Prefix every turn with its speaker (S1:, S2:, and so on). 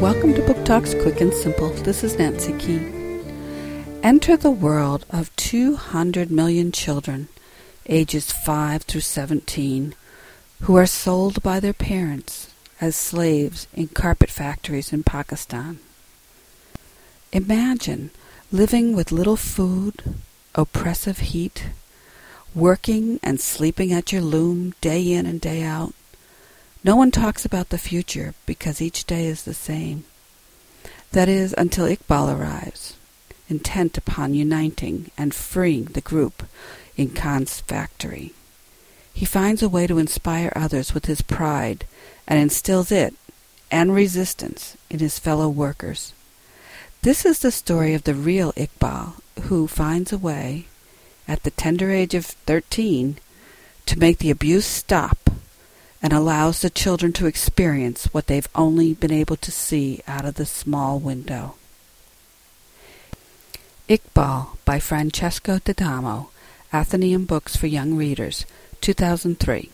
S1: Welcome to Book Talks Quick and Simple. This is Nancy Keene. Enter the world of 200 million children, ages 5 through 17, who are sold by their parents as slaves in carpet factories in Pakistan. Imagine living with little food, oppressive heat, working and sleeping at your loom day in and day out, no one talks about the future because each day is the same. That is, until Iqbal arrives, intent upon uniting and freeing the group in Khan's factory. He finds a way to inspire others with his pride and instills it and resistance in his fellow workers. This is the story of the real Iqbal who finds a way, at the tender age of thirteen, to make the abuse stop and allows the children to experience what they've only been able to see out of the small window. Iqbal by Francesco D'Adamo, Atheneum Books for Young Readers, 2003.